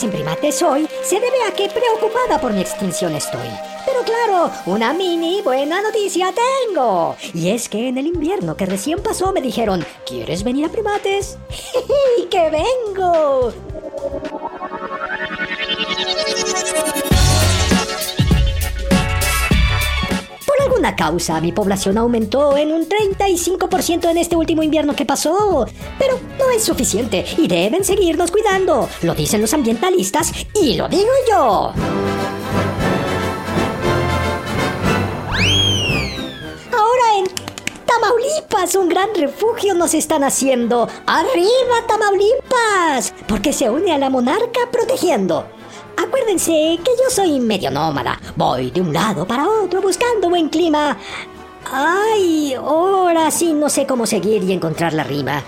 En primates hoy se debe a que preocupada por mi extinción estoy. Pero claro, una mini buena noticia tengo. Y es que en el invierno que recién pasó me dijeron, ¿quieres venir a primates? ¡Y que vengo! Alguna causa, mi población aumentó en un 35% en este último invierno que pasó. Pero no es suficiente y deben seguirnos cuidando. Lo dicen los ambientalistas y lo digo yo. Ahora en Tamaulipas, un gran refugio nos están haciendo. ¡Arriba, Tamaulipas! Porque se une a la monarca protegiendo. Acuérdense que yo soy medio nómada. Voy de un lado para otro buscando buen clima. Ay, ahora sí no sé cómo seguir y encontrar la rima.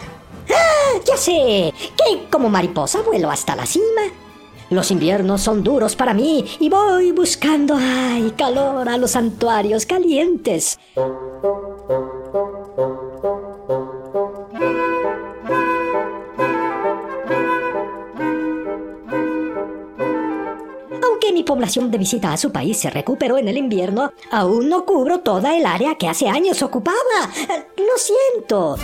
¡Ah! Ya sé, que como mariposa vuelo hasta la cima. Los inviernos son duros para mí y voy buscando, ay, calor a los santuarios calientes. De visita a su país se recuperó en el invierno, aún no cubro toda el área que hace años ocupaba. Eh, Lo siento.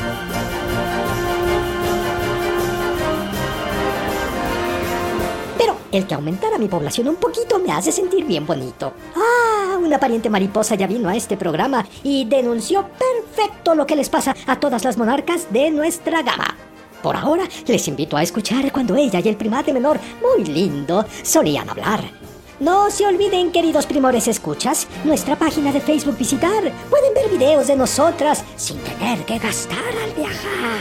Pero el que aumentara mi población un poquito me hace sentir bien bonito. Ah, una pariente mariposa ya vino a este programa y denunció perfecto lo que les pasa a todas las monarcas de nuestra gama. Por ahora, les invito a escuchar cuando ella y el primate menor, muy lindo, solían hablar. No se olviden, queridos primores escuchas, nuestra página de Facebook visitar. Pueden ver videos de nosotras sin tener que gastar al viajar.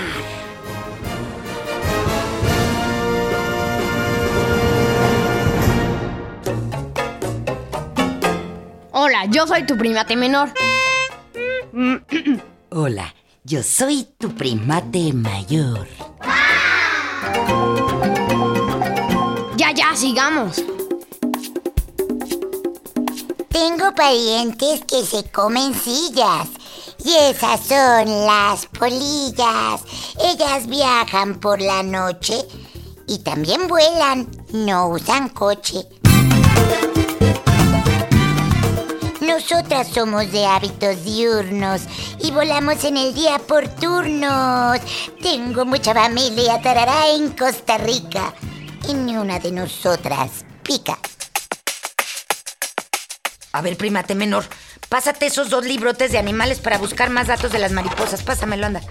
Hola, yo soy tu primate menor. Hola, yo soy tu primate mayor. Ya, ya, sigamos. Tengo parientes que se comen sillas. Y esas son las polillas. Ellas viajan por la noche y también vuelan. No usan coche. Nosotras somos de hábitos diurnos y volamos en el día por turnos. Tengo mucha familia tarará en Costa Rica y ni una de nosotras pica. A ver, primate menor, pásate esos dos librotes de animales para buscar más datos de las mariposas. Pásamelo, anda.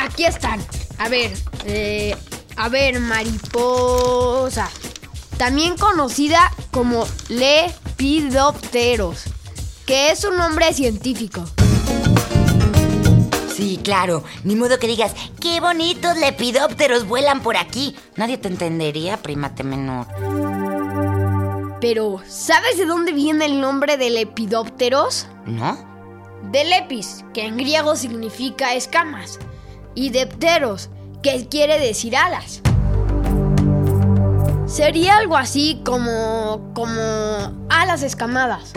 Aquí están. A ver, eh, a ver, mariposa. También conocida como Lepidopteros, que es un nombre científico. Sí, claro. Ni modo que digas, qué bonitos lepidópteros vuelan por aquí. Nadie te entendería, primate menor. Pero, ¿sabes de dónde viene el nombre de Lepidópteros? ¿No? De lepis, que en griego significa escamas, y depteros, que quiere decir alas. Sería algo así como. como. alas escamadas.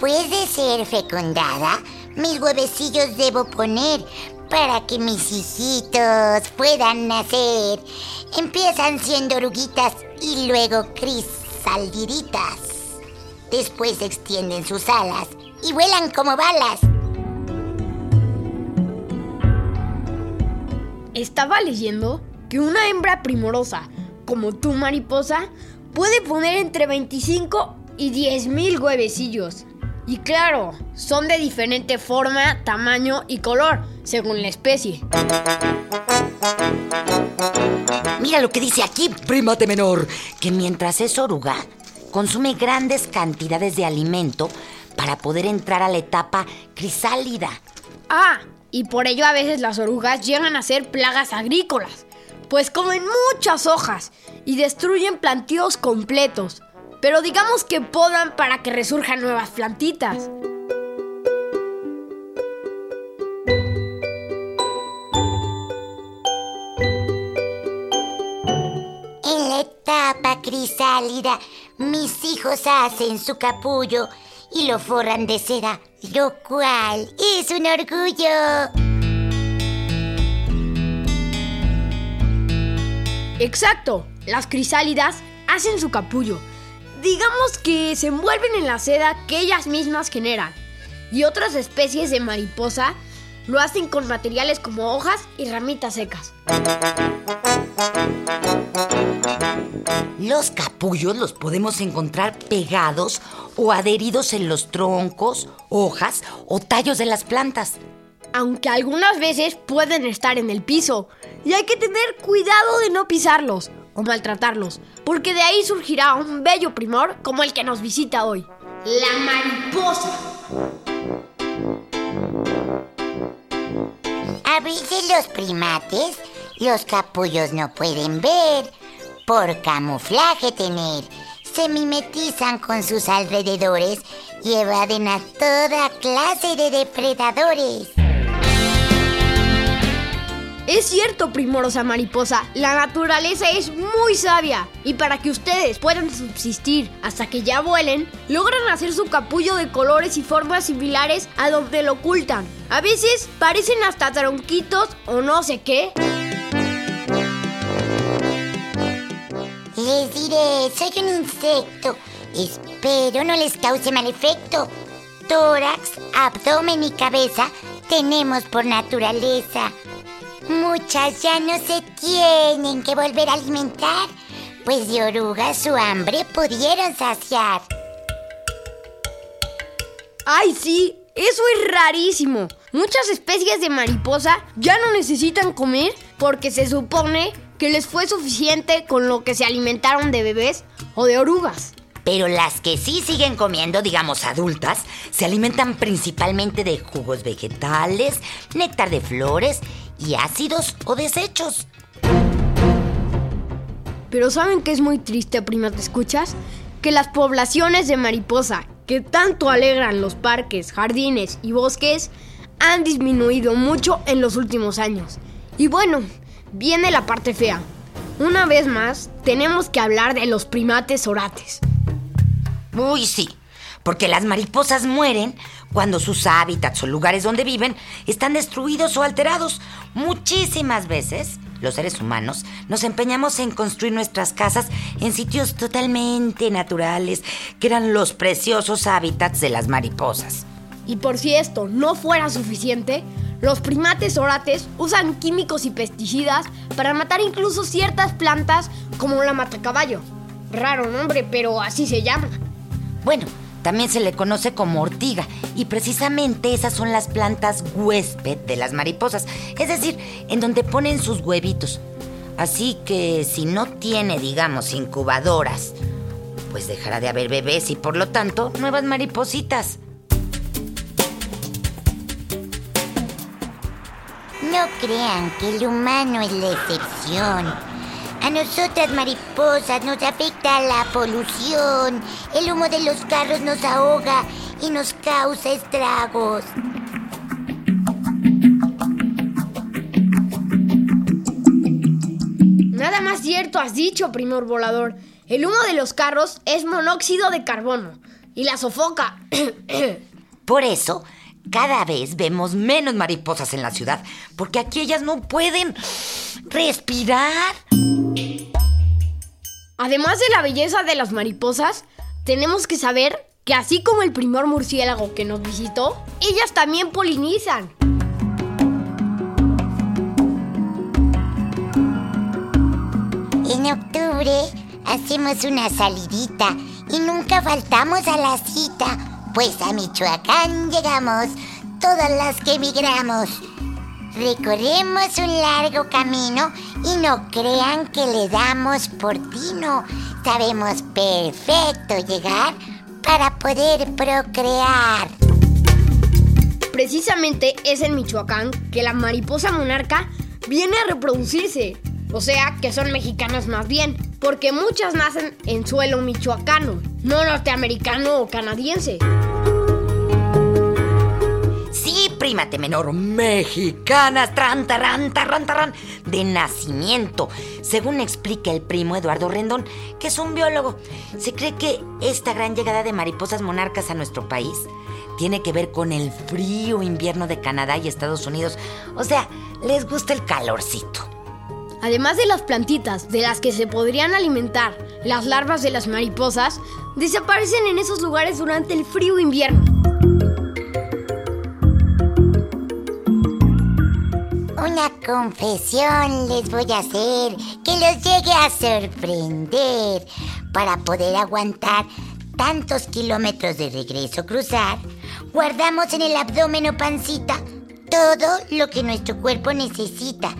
Después de ser fecundada, mis huevecillos debo poner para que mis hijitos puedan nacer. Empiezan siendo oruguitas y luego crisaldiritas. Después extienden sus alas y vuelan como balas. Estaba leyendo que una hembra primorosa, como tú mariposa, puede poner entre 25 y 10 mil huevecillos. Y claro, son de diferente forma, tamaño y color, según la especie. Mira lo que dice aquí, primate menor, que mientras es oruga, consume grandes cantidades de alimento para poder entrar a la etapa crisálida. Ah, y por ello a veces las orugas llegan a ser plagas agrícolas, pues comen muchas hojas y destruyen plantíos completos. Pero digamos que podan para que resurjan nuevas plantitas. En la etapa crisálida, mis hijos hacen su capullo y lo forran de seda, lo cual es un orgullo. Exacto, las crisálidas hacen su capullo. Digamos que se envuelven en la seda que ellas mismas generan. Y otras especies de mariposa lo hacen con materiales como hojas y ramitas secas. Los capullos los podemos encontrar pegados o adheridos en los troncos, hojas o tallos de las plantas. Aunque algunas veces pueden estar en el piso. Y hay que tener cuidado de no pisarlos o maltratarlos, porque de ahí surgirá un bello primor como el que nos visita hoy. La mariposa. A veces los primates, los capullos no pueden ver, por camuflaje tener. Se mimetizan con sus alrededores y evaden a toda clase de depredadores. Es cierto, primorosa mariposa, la naturaleza es muy sabia y para que ustedes puedan subsistir hasta que ya vuelen, logran hacer su capullo de colores y formas similares a donde lo ocultan. A veces parecen hasta tronquitos o no sé qué. Les diré, soy un insecto. Espero no les cause mal efecto. Tórax, abdomen y cabeza tenemos por naturaleza. Muchas ya no se tienen que volver a alimentar, pues de orugas su hambre pudieron saciar. ¡Ay, sí! Eso es rarísimo. Muchas especies de mariposa ya no necesitan comer porque se supone que les fue suficiente con lo que se alimentaron de bebés o de orugas. Pero las que sí siguen comiendo, digamos adultas, se alimentan principalmente de jugos vegetales, néctar de flores y ácidos o desechos. Pero ¿saben que es muy triste, prima, te escuchas? Que las poblaciones de mariposa que tanto alegran los parques, jardines y bosques han disminuido mucho en los últimos años. Y bueno, viene la parte fea. Una vez más, tenemos que hablar de los primates orates. Uy, sí, porque las mariposas mueren cuando sus hábitats o lugares donde viven están destruidos o alterados. Muchísimas veces los seres humanos nos empeñamos en construir nuestras casas en sitios totalmente naturales, que eran los preciosos hábitats de las mariposas. Y por si esto no fuera suficiente, los primates orates usan químicos y pesticidas para matar incluso ciertas plantas como la matacaballo. Raro nombre, pero así se llama. Bueno, también se le conoce como ortiga y precisamente esas son las plantas huésped de las mariposas, es decir, en donde ponen sus huevitos. Así que si no tiene, digamos, incubadoras, pues dejará de haber bebés y por lo tanto nuevas maripositas. No crean que el humano es la excepción. A nosotras mariposas nos afecta la polución. El humo de los carros nos ahoga y nos causa estragos. Nada más cierto has dicho, primor volador. El humo de los carros es monóxido de carbono y la sofoca. Por eso, cada vez vemos menos mariposas en la ciudad, porque aquí ellas no pueden respirar. Además de la belleza de las mariposas, tenemos que saber que así como el primer murciélago que nos visitó, ellas también polinizan. En octubre hacemos una salidita y nunca faltamos a la cita, pues a Michoacán llegamos todas las que emigramos. Recorremos un largo camino y no crean que le damos por tino. Sabemos perfecto llegar para poder procrear. Precisamente es en Michoacán que la mariposa monarca viene a reproducirse. O sea, que son mexicanas más bien, porque muchas nacen en suelo michoacano, no norteamericano o canadiense. Prímate menor, mexicanas, tran, tarran, tarran, tarran, de nacimiento. Según explica el primo Eduardo Rendón, que es un biólogo, se cree que esta gran llegada de mariposas monarcas a nuestro país tiene que ver con el frío invierno de Canadá y Estados Unidos. O sea, les gusta el calorcito. Además de las plantitas de las que se podrían alimentar las larvas de las mariposas, desaparecen en esos lugares durante el frío invierno. Una confesión les voy a hacer que los llegue a sorprender. Para poder aguantar tantos kilómetros de regreso cruzar, guardamos en el abdomen o pancita todo lo que nuestro cuerpo necesita.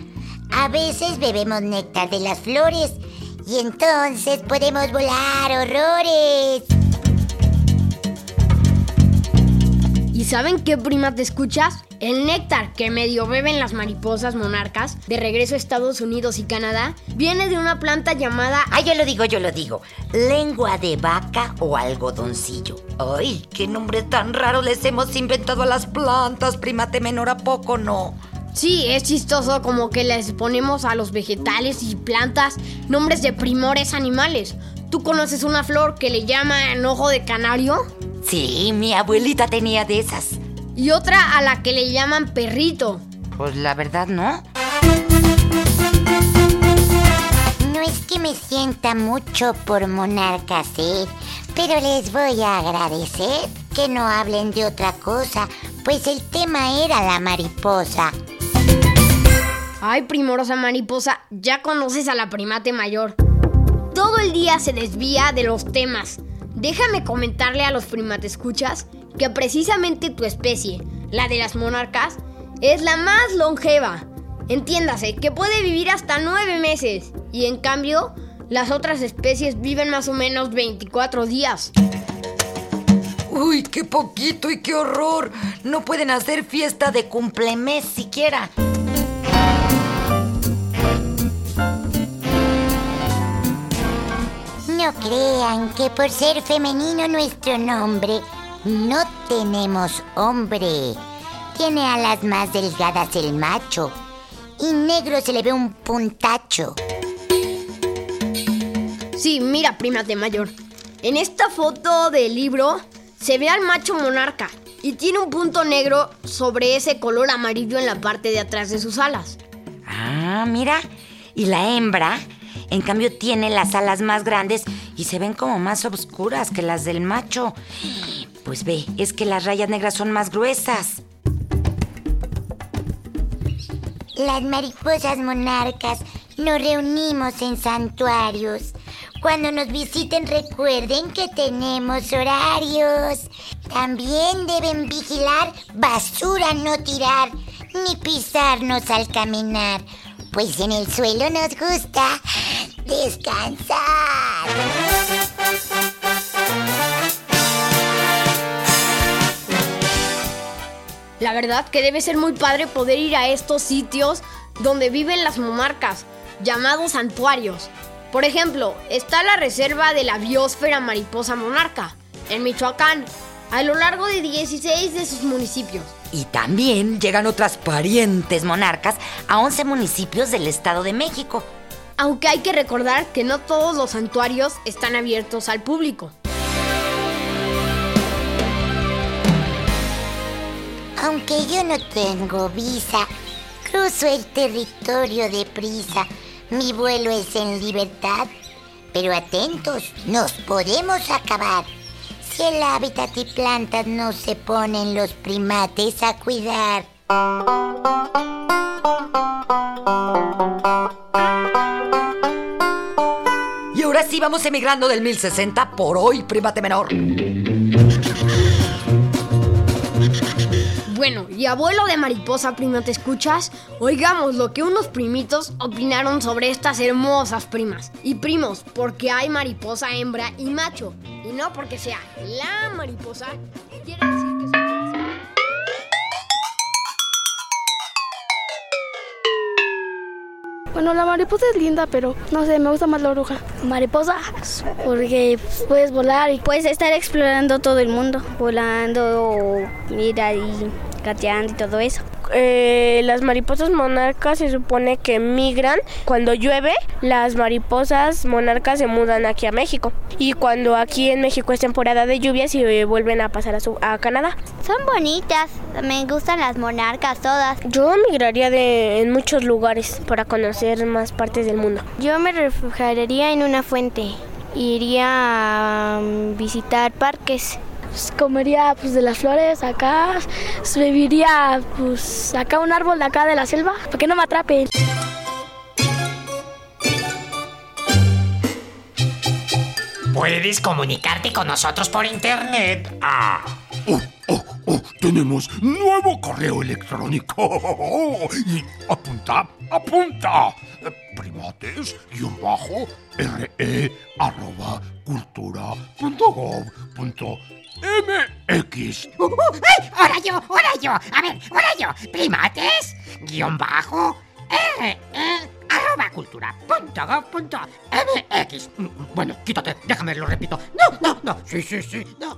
A veces bebemos néctar de las flores y entonces podemos volar horrores. ¿Y saben qué prima te escuchas? El néctar que medio beben las mariposas monarcas de regreso a Estados Unidos y Canadá viene de una planta llamada... Ah, yo lo digo, yo lo digo. Lengua de vaca o algodoncillo. Ay, qué nombre tan raro les hemos inventado a las plantas, primate menor a poco, no. Sí, es chistoso como que les ponemos a los vegetales y plantas nombres de primores animales. ¿Tú conoces una flor que le llaman ojo de canario? Sí, mi abuelita tenía de esas. Y otra a la que le llaman perrito. Pues la verdad, ¿no? No es que me sienta mucho por monarcas, ¿eh? Pero les voy a agradecer que no hablen de otra cosa, pues el tema era la mariposa. Ay, primorosa mariposa, ya conoces a la primate mayor. Todo el día se desvía de los temas. Déjame comentarle a los primates escuchas que precisamente tu especie, la de las monarcas, es la más longeva. Entiéndase que puede vivir hasta nueve meses y en cambio las otras especies viven más o menos 24 días. Uy, qué poquito y qué horror. No pueden hacer fiesta de cumplemes siquiera. No crean que por ser femenino nuestro nombre, no tenemos hombre. Tiene alas más delgadas el macho y negro se le ve un puntacho. Sí, mira, primate mayor. En esta foto del libro se ve al macho monarca y tiene un punto negro sobre ese color amarillo en la parte de atrás de sus alas. Ah, mira. Y la hembra, en cambio, tiene las alas más grandes y se ven como más oscuras que las del macho. Pues ve, es que las rayas negras son más gruesas. Las mariposas monarcas nos reunimos en santuarios. Cuando nos visiten recuerden que tenemos horarios. También deben vigilar basura no tirar ni pisarnos al caminar, pues en el suelo nos gusta descansar. La verdad que debe ser muy padre poder ir a estos sitios donde viven las monarcas, llamados santuarios. Por ejemplo, está la reserva de la biosfera mariposa monarca, en Michoacán, a lo largo de 16 de sus municipios. Y también llegan otras parientes monarcas a 11 municipios del Estado de México. Aunque hay que recordar que no todos los santuarios están abiertos al público. Aunque yo no tengo visa, cruzo el territorio deprisa. Mi vuelo es en libertad. Pero atentos, nos podemos acabar. Si el hábitat y plantas no se ponen los primates a cuidar. Ahora sí vamos emigrando del 1060 por hoy, primate menor. Bueno, y abuelo de mariposa, prima, ¿te escuchas? Oigamos lo que unos primitos opinaron sobre estas hermosas primas. Y primos, porque hay mariposa hembra y macho. Y no porque sea la mariposa, quiere Bueno, la mariposa es linda, pero no sé, me gusta más la oruga. Mariposa, porque puedes volar y puedes estar explorando todo el mundo, volando, mira y gateando y todo eso. Eh, las mariposas monarcas se supone que migran. Cuando llueve, las mariposas monarcas se mudan aquí a México. Y cuando aquí en México es temporada de lluvias, se vuelven a pasar a, su, a Canadá. Son bonitas, me gustan las monarcas todas. Yo migraría de, en muchos lugares para conocer más partes del mundo. Yo me refugiaría en una fuente. Iría a mm, visitar parques pues, comería pues de las flores acá, viviría pues acá un árbol de acá de la selva, para que no me atrapen. Puedes comunicarte con nosotros por internet. Ah. Oh, oh, oh, tenemos nuevo correo electrónico. Y apunta, apunta. Primates, guion bajo, re, arroba, cultura, punto gov, punto MX. Uh, uh, ¡Ay! ¡Ahora yo! ¡Ahora yo! A ver, ahora yo. Primates, guion bajo, R, E, arroba cultura, punto go, punto, MX. Mm, bueno, quítate, déjame, lo repito. No, no, no. Sí, sí, sí, no.